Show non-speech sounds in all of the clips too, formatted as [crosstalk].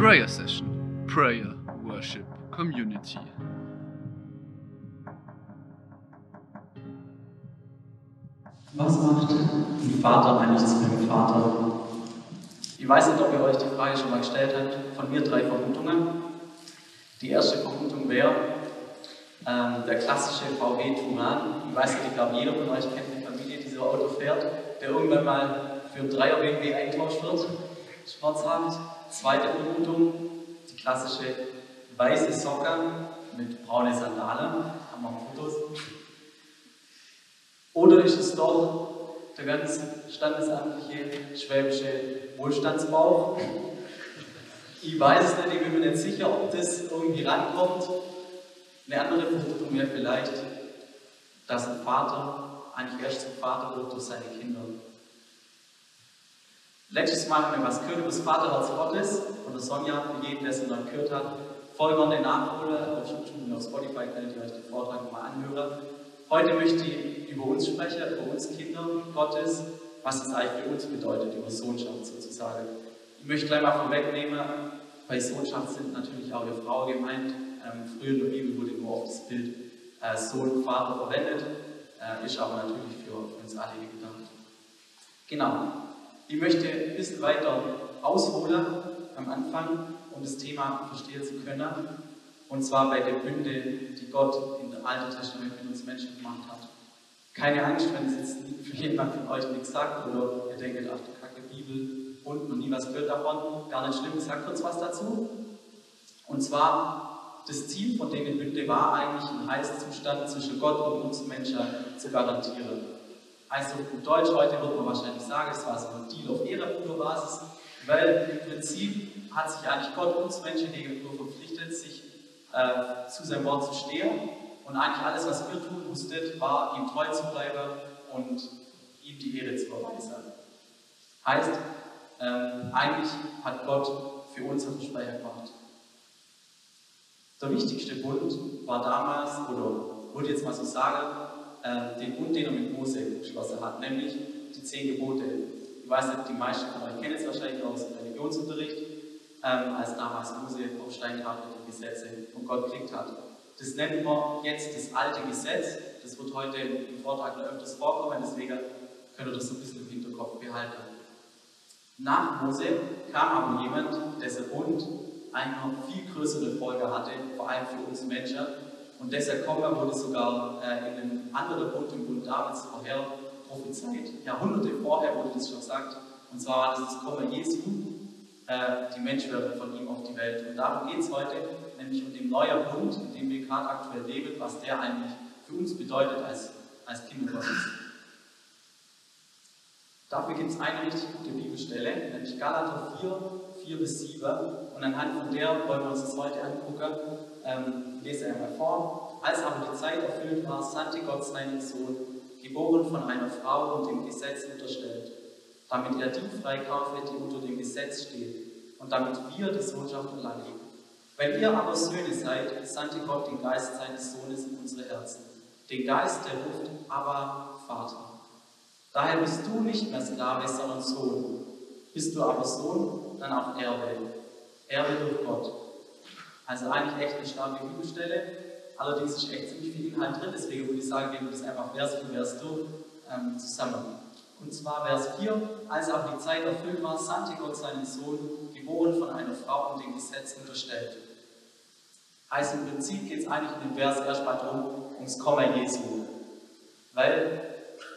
Prayer Session, Prayer, Worship, Community. Was macht ein Vater eigentlich zu einem Vater? Ich weiß nicht, ob ihr euch die Frage schon mal gestellt habt. Von mir drei Vermutungen. Die erste Vermutung wäre ähm, der klassische VW Touran. Ich weiß nicht, ich glaube, jeder von euch kennt eine Familie, die so Auto fährt, der irgendwann mal für einen Dreier BMW eingetauscht wird. Schwarzhand. Zweite Vermutung, die klassische weiße Socke mit braune Sandalen. Haben wir Fotos. Oder ist es doch der ganz standesamtliche schwäbische Wohlstandsbauch? Ich weiß es nicht, ich bin mir nicht sicher, ob das irgendwie rankommt. Eine andere Vermutung wäre vielleicht, dass ein Vater eigentlich erst zum Vater wird durch seine Kinder. Letztes Mal haben wir was gehört über das Vaterherz Gottes von der Sonja, für jeden, der es noch gehört hat. Voll gerne nachholen, auf und Spotify könnt ihr euch den Vortrag mal anhören. Heute möchte ich über uns sprechen, über uns Kinder Gottes, was es eigentlich für uns bedeutet, über Sohnschaft sozusagen. Ich möchte gleich mal vorwegnehmen, bei Sohnschaft sind natürlich auch die Frau gemeint. Ähm, früher in der Bibel wurde nur oft das Bild äh, Sohn, Vater verwendet, äh, ist aber natürlich für uns alle gedacht. Genau. Ich möchte ein bisschen weiter ausholen am Anfang, um das Thema verstehen zu können. Und zwar bei der Bünde, die Gott im Alten Testament mit uns Menschen gemacht hat. Keine Angst, wenn es jetzt für jemand von euch nichts sagt oder ihr denkt, ach du Kacke, Bibel und noch nie was gehört davon. Gar nicht schlimm, ich sage kurz was dazu. Und zwar, das Ziel von der Bünde war eigentlich, einen Heilszustand zwischen Gott und uns Menschen zu garantieren. Also in Deutsch heute wird man wahrscheinlich sagen, es war so ein Deal auf Ehrenbruderbasis, weil im Prinzip hat sich eigentlich Gott uns Menschen gegenüber verpflichtet, sich äh, zu seinem Wort zu stehen und eigentlich alles, was ihr tun musstet, war ihm treu zu bleiben und ihm die Ehre zu erweisen. Heißt, ähm, eigentlich hat Gott für uns ein Versprechen gemacht. Der wichtigste Bund war damals, oder würde jetzt mal so sagen, äh, den Bund, den er mit Mose geschlossen hat, nämlich die zehn Gebote. Ich weiß nicht, die meisten von euch kennen es wahrscheinlich aus dem Religionsunterricht, ähm, als damals Mose auf Steintafeln die Gesetze von Gott gekriegt hat. Das nennen wir jetzt das alte Gesetz. Das wird heute im Vortrag noch öfters vorkommen, deswegen könnt ihr das so ein bisschen im Hinterkopf behalten. Nach Mose kam aber jemand, dessen Bund eine viel größere Folge hatte, vor allem für uns Menschen, und deshalb kommen wurde sogar äh, in einem anderen Bund, im Bund Davids vorher prophezeit. Jahrhunderte vorher wurde das schon gesagt. Und zwar war das das Kommen Jesu. Äh, die Menschen werden von ihm auf die Welt. Und darum geht es heute, nämlich um den neuen Bund, in dem wir gerade aktuell leben, was der eigentlich für uns bedeutet als, als Kinder Gottes. Dafür gibt es eine richtig gute Bibelstelle, nämlich Galater 4, 4 bis 7. Und anhand von der wollen wir uns das heute angucken. Ähm, lese einmal vor. Als aber die Zeit erfüllt war, sandte Gott seinen Sohn, geboren von einer Frau und dem Gesetz unterstellt, damit er die freikaufe, die unter dem Gesetz steht, und damit wir die Sohnschaft erlangen. Weil ihr aber Söhne seid, sandte Gott den Geist seines Sohnes in unsere Herzen. Den Geist, der ruft, aber Vater. Daher bist du nicht mehr Sklave, sondern Sohn. Bist du aber Sohn, dann auch Erbe. Erbe durch Gott. Also eigentlich echt eine starke Bibelstelle. Allerdings ist echt ziemlich viel Inhalt drin, deswegen würde ich sagen, wir das einfach Vers für Vers durch ähm, zusammen. Und zwar Vers 4, als auch die Zeit erfüllt war, sandte Gott seinen Sohn, geboren von einer Frau und dem Gesetz unterstellt. Also im Prinzip geht es eigentlich in dem Vers erstmal darum, ums Kommen Jesu. Weil,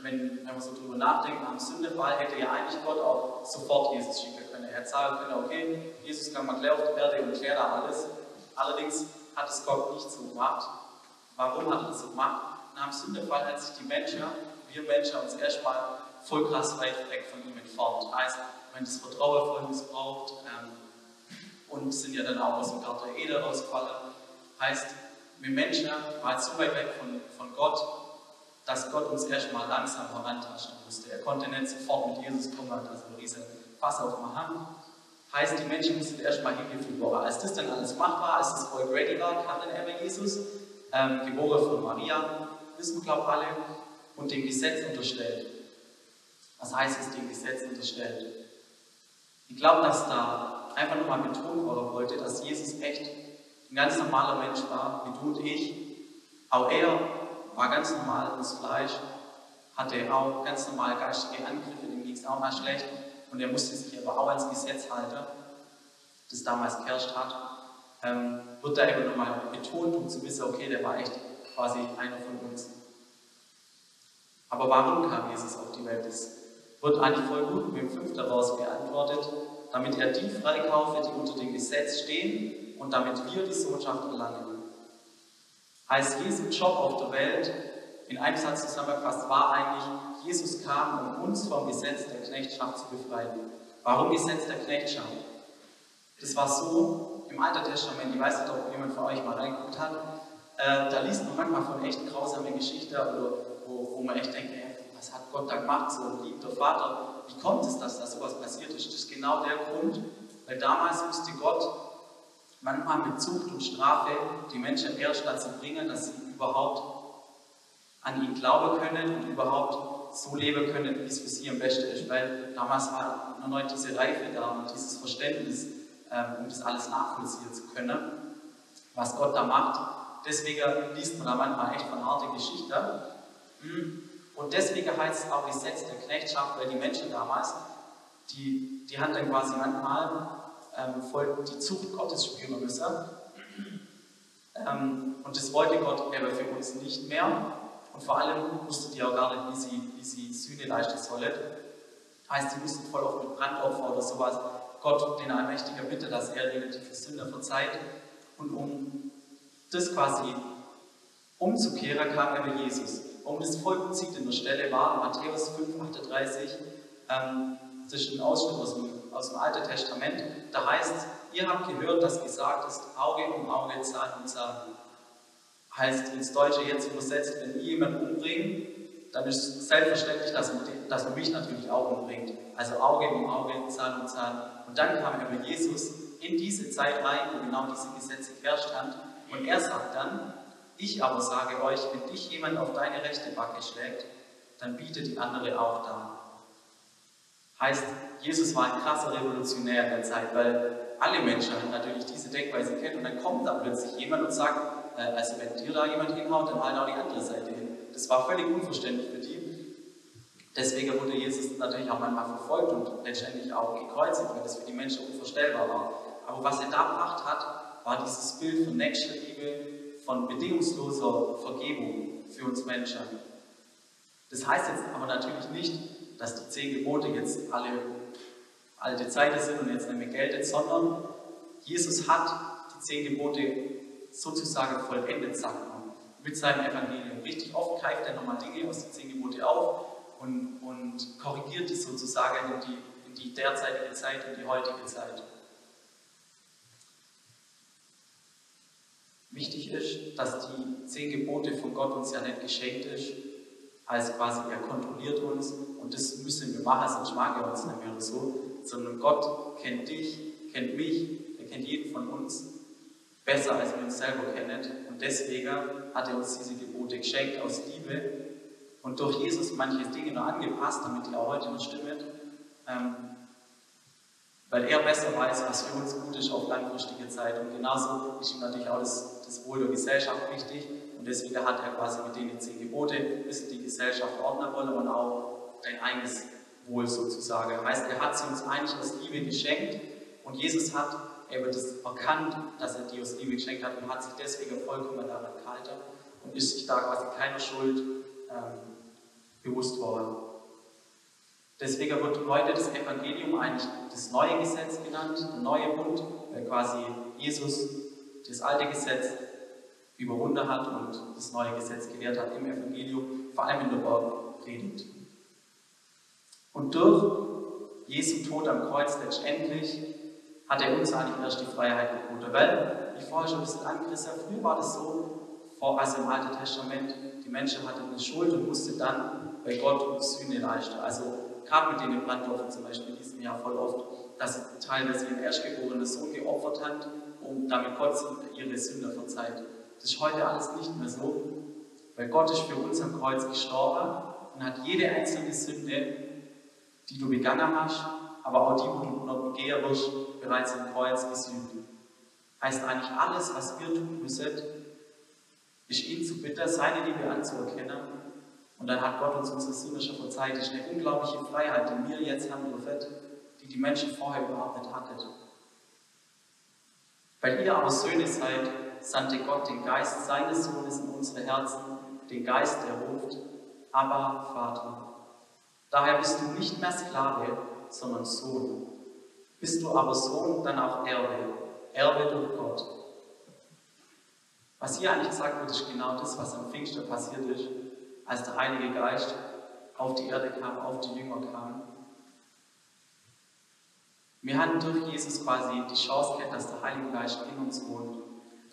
wenn, wenn man so drüber nachdenkt, am Sündefall hätte ja eigentlich Gott auch sofort Jesus schicken können. Er hätte sagen können, okay, Jesus kann mal gleich auf die Erde und klärt da alles. Allerdings hat es Gott nicht so gemacht. Warum hat er das so gemacht? Nach dem Sündefall hat sich die Menschen, wir Menschen, uns erstmal voll krass weit weg von ihm entfernt. Heißt, wenn das Vertrauen voll missbraucht ähm, und sind ja dann auch aus dem Garten Ede rausgefallen. Heißt, wir Menschen waren so weit weg von, von Gott, dass Gott uns erstmal langsam herantasten musste. Er konnte nicht sofort mit Jesus kommen, hat also ein riesen Fass aufmachen. Heißt, die Menschen mussten erstmal hingeführt werden. Als das dann alles machbar, als das Volk ready war, kam dann einmal Jesus, ähm, geboren von Maria, wissen glaube alle, und dem Gesetz unterstellt. Was heißt es, dem Gesetz unterstellt? Ich glaube, dass da einfach nochmal betonen wollte, dass Jesus echt ein ganz normaler Mensch war, wie du und ich. Auch er war ganz normal das Fleisch, hatte auch ganz normal geistige Angriffe, dem ging es auch mal schlecht. Und er musste sich aber auch ans Gesetz halten, das damals geherrscht hat. Ähm, wird da eben nochmal betont, um zu wissen, okay, der war echt quasi einer von uns. Aber warum kam Jesus auf die Welt? Das wird eigentlich voll gut mit dem fünften daraus beantwortet, damit er die freikaufe, die unter dem Gesetz stehen und damit wir die Sohnschaft erlangen. Heißt, Jesu Job auf der Welt, in einem Satz zusammengefasst, war eigentlich, Jesus kam, um uns vom Gesetz der Knechtschaft zu befreien. Warum Gesetz der Knechtschaft? Das war so im Alten Testament, ich weiß nicht, ob jemand von euch mal reinguckt hat, äh, da liest man manchmal von echt grausamen Geschichten, oder wo, wo man echt denkt, ey, was hat Gott da gemacht, so ein liebter Vater, wie kommt es, dass da sowas passiert ist? Das ist genau der Grund, weil damals musste Gott manchmal mit Zucht und Strafe die Menschen erst dazu bringen, dass sie überhaupt an ihn glauben können und überhaupt so leben können, wie es für sie am besten ist. Weil damals war noch nicht diese Reife da und dieses Verständnis, ähm, um das alles nachvollziehen zu können, was Gott da macht. Deswegen liest man da manchmal echt von harten Geschichten. Hm. Und deswegen heißt es auch Gesetz der Knechtschaft, weil die Menschen damals, die, die haben dann quasi manchmal ähm, voll die Zucht Gottes spüren müssen. Ähm, und das wollte Gott aber für uns nicht mehr. Und vor allem wussten die auch gar nicht, wie sie, wie sie Sühne leisten sollen. Heißt, sie mussten voll oft mit Brandopfer oder sowas Gott, den Allmächtiger, bitte, dass er ihnen die Sünder verzeiht. Und um das quasi umzukehren, kam aber Jesus. Um das Volk sieht in der Stelle war Matthäus 5, 38, ähm, das ist ein Ausschnitt aus dem, aus dem Alten Testament, da heißt ihr habt gehört, dass gesagt ist, Auge um Auge, Zahn um Zahn. Heißt ins Deutsche jetzt übersetzt, wenn ihr jemanden umbringt, dann ist es selbstverständlich, dass man, dass man mich natürlich auch umbringt. Also Auge um Auge, Zahn um Zahn. Und dann kam aber Jesus in diese Zeit rein, wo genau diese Gesetze haben. Und er sagt dann, ich aber sage euch, wenn dich jemand auf deine rechte Backe schlägt, dann biete die andere auch da. Heißt, Jesus war ein krasser Revolutionär in der Zeit, weil alle Menschen natürlich diese Denkweise kennen und dann kommt da plötzlich jemand und sagt, also wenn dir da jemand hinhaut, dann halt auch die andere Seite hin. Das war völlig unverständlich für die. Deswegen wurde Jesus natürlich auch manchmal verfolgt und letztendlich auch gekreuzigt, weil das für die Menschen unvorstellbar war. Aber was er da gebracht hat, war dieses Bild von Nächstenliebe, von bedingungsloser Vergebung für uns Menschen. Das heißt jetzt aber natürlich nicht, dass die zehn Gebote jetzt alle alte Zeiten sind und jetzt nicht mehr gelten, sondern Jesus hat die zehn Gebote sozusagen vollendet, sagt man, mit seinem Evangelium. Richtig oft greift er nochmal Dinge aus den zehn Gebote auf und, und korrigiert die sozusagen in die, in die derzeitige Zeit, in die heutige Zeit. Wichtig ist, dass die zehn Gebote von Gott uns ja nicht geschenkt ist, heißt quasi, er kontrolliert uns und das müssen wir machen, sonst mag er uns nicht mehr oder so, sondern Gott kennt dich, kennt mich, er kennt jeden von uns besser, als wir uns selber kennen und deswegen hat er uns diese Gebote geschenkt aus Liebe und durch Jesus manche Dinge noch angepasst, damit die auch heute noch stimmen. Ähm, weil er besser weiß, was für uns gut ist auf langfristige Zeit. Und genauso ist ihm natürlich auch das, das Wohl der Gesellschaft wichtig. Und deswegen hat er quasi mit denen zehn Gebote bisschen die Gesellschaft ordnen wollen und auch dein eigenes Wohl sozusagen. Heißt, er hat sie uns eigentlich aus Liebe geschenkt und Jesus hat eben das erkannt, dass er die aus Liebe geschenkt hat und hat sich deswegen vollkommen daran gehalten und ist sich da quasi keiner Schuld ähm, bewusst worden. Deswegen wird heute das Evangelium eigentlich das neue Gesetz genannt, der neue Bund, weil quasi Jesus das alte Gesetz überwunden hat und das neue Gesetz gelehrt hat im Evangelium, vor allem in der Bergpredigt. Und durch Jesu Tod am Kreuz letztendlich hat er uns eigentlich erst die Freiheit geboten. Weil, wie vorher schon ein bisschen angerissen, früher war das so, also im Alten Testament, die Menschen hatten eine Schuld und mussten dann bei Gott Sühne leisten. Also gerade mit den Brandopfern zum Beispiel, lesen wir ja voll oft, dass teilweise ihren erstgeborenen Sohn geopfert hat, um damit Gott ihre Sünder verzeiht. Das ist heute alles nicht mehr so, weil Gott ist für uns am Kreuz gestorben und hat jede einzelne Sünde, die du begangen hast, aber auch die, begehen wirst, bereits am Kreuz gesühnt. Heißt eigentlich, alles, was wir tun müssen, ist ihn zu bitten, seine Liebe anzuerkennen. Und dann hat Gott uns unsere Sünden schon verzeiht. Das ist eine unglaubliche Freiheit, die wir jetzt haben dürfen, die die Menschen vorher überhaupt nicht hatten. Weil ihr aber Söhne seid, sandte Gott den Geist seines Sohnes in unsere Herzen, den Geist, der ruft, aber Vater. Daher bist du nicht mehr Sklave, sondern Sohn. Bist du aber Sohn, dann auch Erbe, Erbe durch Gott. Was hier eigentlich gesagt wird, ist genau das, was am Pfingsten passiert ist, als der Heilige Geist auf die Erde kam, auf die Jünger kam. Wir hatten durch Jesus quasi die Chance gehabt, dass der Heilige Geist in uns wohnt.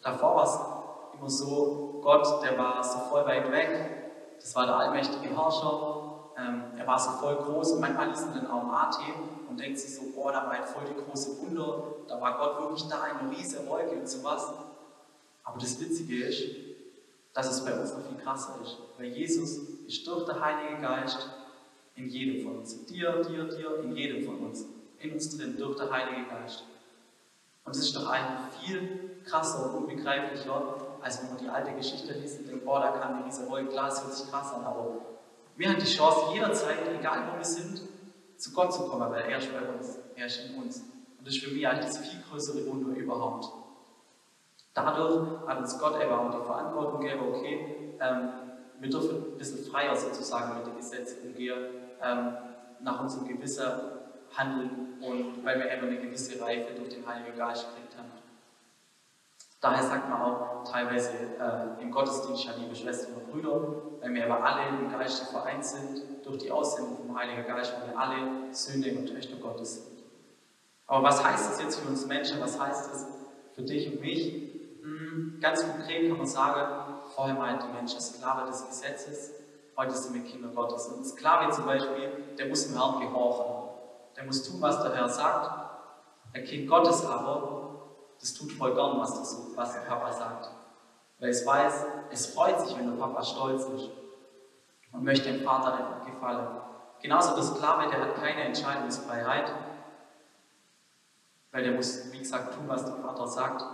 Davor war es immer so, Gott, der war so voll weit weg. Das war der allmächtige Herrscher. Ähm, er war so voll groß und manchmal liest man dann auch Martin und denkt sich so, boah, da war halt voll die große Wunder. Da war Gott wirklich da, eine riesige Wolke und sowas. Aber das Witzige ist, dass es bei uns noch viel krasser ist. Weil Jesus ist durch den Heiligen Geist in jedem von uns. Dir, dir, dir, in jedem von uns. In uns drin, durch den Heiligen Geist. Und es ist doch eigentlich viel krasser und unbegreiflicher, als wenn man die alte Geschichte liest und denkt, boah, da kam diese Wolke, klar, es hört sich krass an, aber wir haben die Chance, jederzeit, egal wo wir sind, zu Gott zu kommen, weil er ist bei uns, er ist in uns. Und das ist für mich eigentlich das viel größere Wunder überhaupt. Dadurch hat uns Gott eben auch die Verantwortung gegeben, okay, ähm, wir dürfen ein bisschen freier sozusagen mit den Gesetzen umgehen, ähm, nach unserem Gewissen handeln und weil wir eben eine gewisse Reife durch den Heiligen Geist gekriegt haben. Daher sagt man auch teilweise äh, im Gottesdienst ja liebe Schwestern und Brüder, weil wir aber alle im Geiste vereint sind durch die Aussendung vom Heiligen Geist, weil wir alle Söhne und Töchter Gottes sind. Aber was heißt das jetzt für uns Menschen? Was heißt das für dich und mich? Hm, ganz konkret kann man sagen, vorher war die Menschen Sklave des Gesetzes, heute sind wir Kinder Gottes. Und Sklave zum Beispiel, der muss dem Herrn gehorchen. Der muss tun, was der Herr sagt. Ein Kind Gottes aber, das tut voll gern, was, das, was der Papa sagt. Weil es weiß, es freut sich, wenn der Papa stolz ist und möchte dem Vater gefallen. Genauso der Sklave, der hat keine Entscheidungsfreiheit, weil der muss, wie gesagt, tun, was der Vater sagt.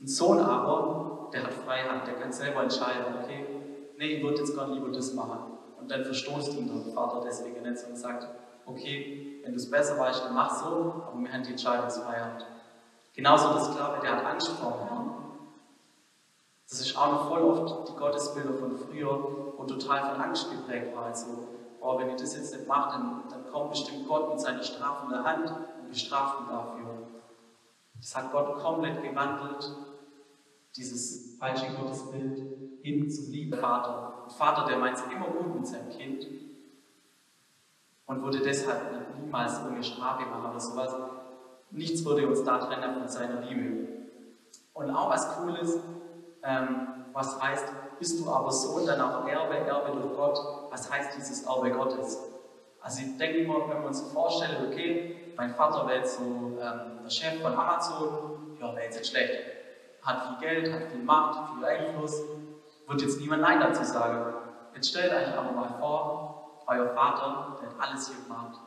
Ein Sohn aber, der hat Freiheit, der kann selber entscheiden, okay, nee, ich würde jetzt gar lieber das machen. Und dann verstoßt ihn der Vater deswegen nicht, sondern sagt, okay, wenn du es besser weißt, dann mach so, aber wir haben die Entscheidungsfreiheit. Genauso der Sklave, der hat Angst vor dem. Das ist auch noch voll oft die Gottesbilder von früher, wo total von Angst geprägt war. Also, boah, wenn ich das jetzt nicht mache, dann, dann kommt bestimmt Gott mit seiner strafenden Hand und bestraft ihn dafür. Das hat Gott komplett gewandelt, dieses falsche Gottesbild, hin zum lieben Vater. Ein Vater, der meint es immer gut mit seinem Kind und würde deshalb niemals irgendeine Strafe machen oder sowas. Nichts würde uns da trennen von seiner Liebe. Und auch was Cooles, ähm, was heißt, bist du aber Sohn, dann auch Erbe, Erbe durch Gott. Was heißt dieses Erbe Gottes? Also ich denke immer, wenn wir uns vorstellen, okay, mein Vater wäre jetzt so ähm, der Chef von Amazon, ja, wäre jetzt nicht schlecht. Hat viel Geld, hat viel Macht, viel Einfluss, wird jetzt niemand Nein dazu sagen. Jetzt stellt euch aber mal vor, euer Vater, der hat alles hier gemacht.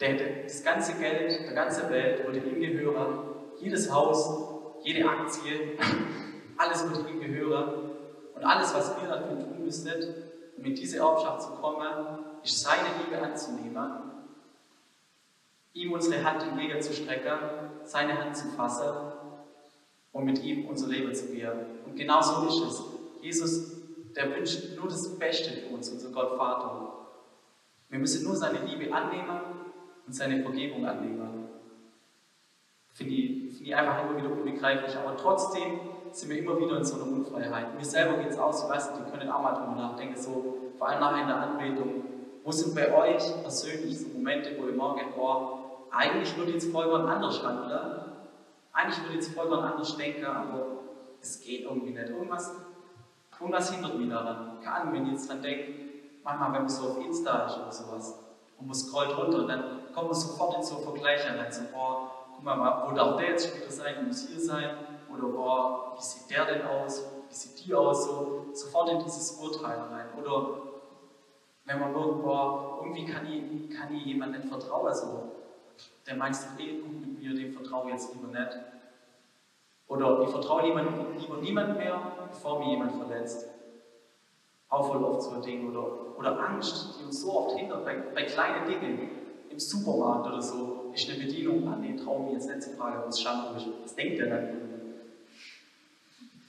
Der hätte das ganze Geld der ganzen Welt würde ihm gehören, jedes Haus, jede Aktie, alles würde ihm gehören. Und alles, was wir dafür tun müssen, um in diese Erbschaft zu kommen, ist seine Liebe anzunehmen, ihm unsere Hand entgegenzustrecken, seine Hand zu fassen und mit ihm unser Leben zu gehen. Und genau so ist es. Jesus, der wünscht nur das Beste für uns, unser Gott Vater. Wir müssen nur seine Liebe annehmen und seine Vergebung annehmen. Finde ich, find ich einfach immer wieder unbegreiflich. Aber trotzdem sind wir immer wieder in so einer Unfreiheit. Mir selber geht es aus, ich weiß nicht, die können auch mal drüber nachdenken, so, vor allem nachher in der Anbetung. Wo sind bei euch persönlich so Momente, wo ihr morgen, boah, eigentlich würde jetzt voll anders handeln, eigentlich würde jetzt voll anders denken, aber es geht irgendwie nicht. Irgendwas, irgendwas hindert mich daran. Keine Ahnung, wenn ich jetzt dran denke, manchmal, wenn man so auf Insta ist oder sowas und man scrollt runter, dann kommt man sofort in so Vergleiche und dann so, boah, guck mal, wo darf der jetzt später sein, muss hier sein, oder boah, wie sieht der denn aus, wie sieht die aus, so sofort in dieses Urteil rein. Oder Wenn man merkt, boah, irgendwie kann ich, kann ich jemandem nicht vertrauen, also der meint es eh gut mit mir, dem vertraue ich jetzt lieber nicht. Oder ich vertraue lieber, lieber niemand mehr, bevor mir jemand verletzt. Auch voll oft so ein. Oder, oder Angst, die uns so oft hindert, bei, bei kleinen Dingen. Im Supermarkt oder so ist eine Bedienung an, den traue mir jetzt nicht zu fragen, was Shampoo ist. Was denkt der dann?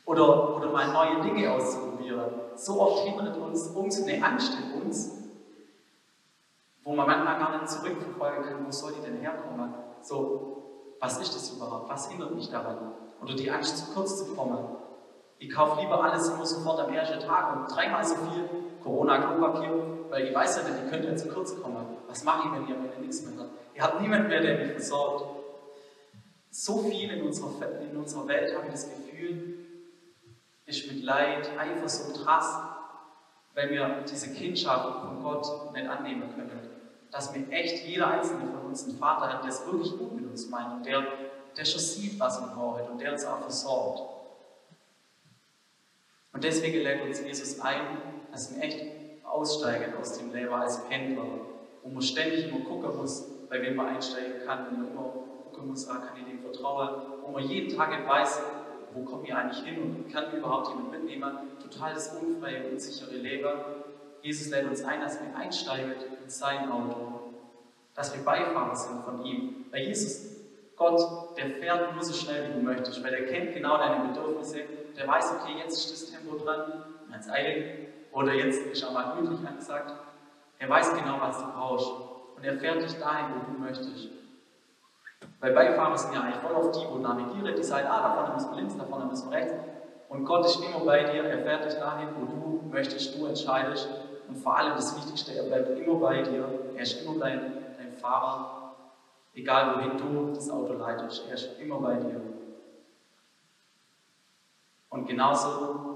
Oder, oder mal neue Dinge auszuprobieren. So oft hindert uns, uns eine Angst in uns, wo man manchmal gar nicht zurückverfolgen kann, wo soll die denn herkommen? So, was ist das überhaupt? Was hindert mich daran? Oder die Angst, zu kurz zu kommen. Ich kaufe lieber alles immer sofort am ersten Tag und dreimal so viel Corona-Klopapier, weil ich weiß ja nicht, die könnte ja zu kurz kommen. Was mache ich, wenn ihr, wenn ihr nichts mehr habt? Ihr habt niemanden mehr, der mich versorgt. So viel in unserer, in unserer Welt habe ich das Gefühl, ist mit Leid, Eifersucht, Hass, weil wir diese Kindschaft von Gott nicht annehmen können. Dass mir echt jeder einzelne von uns einen Vater hat, der es wirklich gut mit uns meint und der, der schon sieht, was wir brauchen und der uns auch versorgt. Und deswegen lädt uns Jesus ein, dass wir echt aussteigen aus dem Leben als Pendler, wo man ständig immer gucken muss, bei wem man einsteigen kann, wo man immer gucken muss, ah, kann ich dem vertrauen, wo man jeden Tag weiß, wo komme ich eigentlich hin und kann überhaupt jemand mitnehmen? Total das unfreie, unsichere Leben. Jesus lädt uns ein, dass wir einsteigen in sein Auto, dass wir Beifahrer sind von ihm. Weil Jesus, Gott, der fährt nur so schnell, wie du möchtest, weil der kennt genau deine Bedürfnisse. Der weiß, okay, jetzt ist das Tempo dran, jetzt eilig, oder jetzt ist er mal gemütlich angesagt. Er weiß genau, was du brauchst. Und er fährt dich dahin, wo du möchtest. Weil Beifahrer sind ja eigentlich voll auf die, wo navigieren, die sagen, ah, da vorne müssen wir links, da vorne müssen wir rechts. Und Gott ist immer bei dir, er fährt dich dahin, wo du möchtest, du entscheidest. Und vor allem das Wichtigste, er bleibt immer bei dir, er ist immer dein, dein Fahrer, egal wohin du das Auto leitest, er ist immer bei dir. Und genauso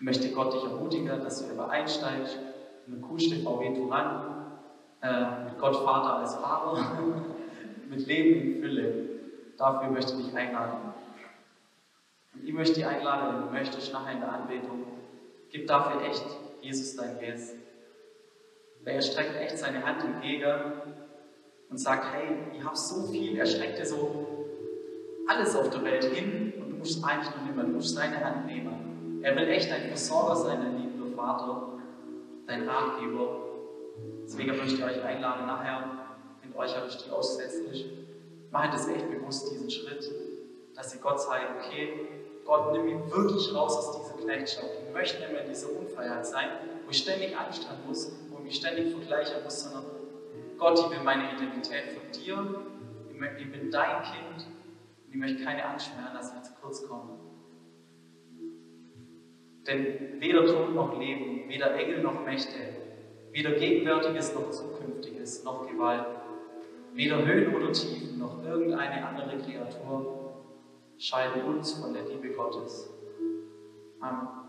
möchte Gott dich ermutigen, dass du übereinsteigst in eine coolste VW Touran äh, mit Gott Vater als Vater, [laughs] mit Leben in Fülle. Dafür möchte ich dich einladen. Und ich möchte dich einladen, wenn du möchtest, nachher in der Anbetung, gib dafür echt Jesus dein Yes. Weil er streckt echt seine Hand entgegen und sagt, hey, ich habe so viel, er streckt dir so alles auf der Welt hin musst eigentlich nur nehmen, du musst seine Hand nehmen. Er will echt dein Versorger sein, dein liebender Vater, dein Ratgeber Deswegen möchte ich euch einladen, nachher in Eucharistie aussätzlich, macht es echt bewusst diesen Schritt, dass ihr Gott sagt, okay, Gott, nimm mich wirklich raus aus dieser Knechtschaft. Ich möchte nicht mehr in dieser Unfreiheit sein, wo ich ständig Angst muss, wo ich mich ständig vergleichen muss, sondern Gott, ich will meine Identität von dir, ich bin dein Kind und ich möchte keine Angst mehr haben, ich kurz komme. Denn weder Tod noch Leben, weder Engel noch Mächte, Weder Gegenwärtiges noch Zukünftiges noch Gewalt, weder Höhen oder Tiefen noch irgendeine andere Kreatur scheiden uns von der Liebe Gottes. Amen.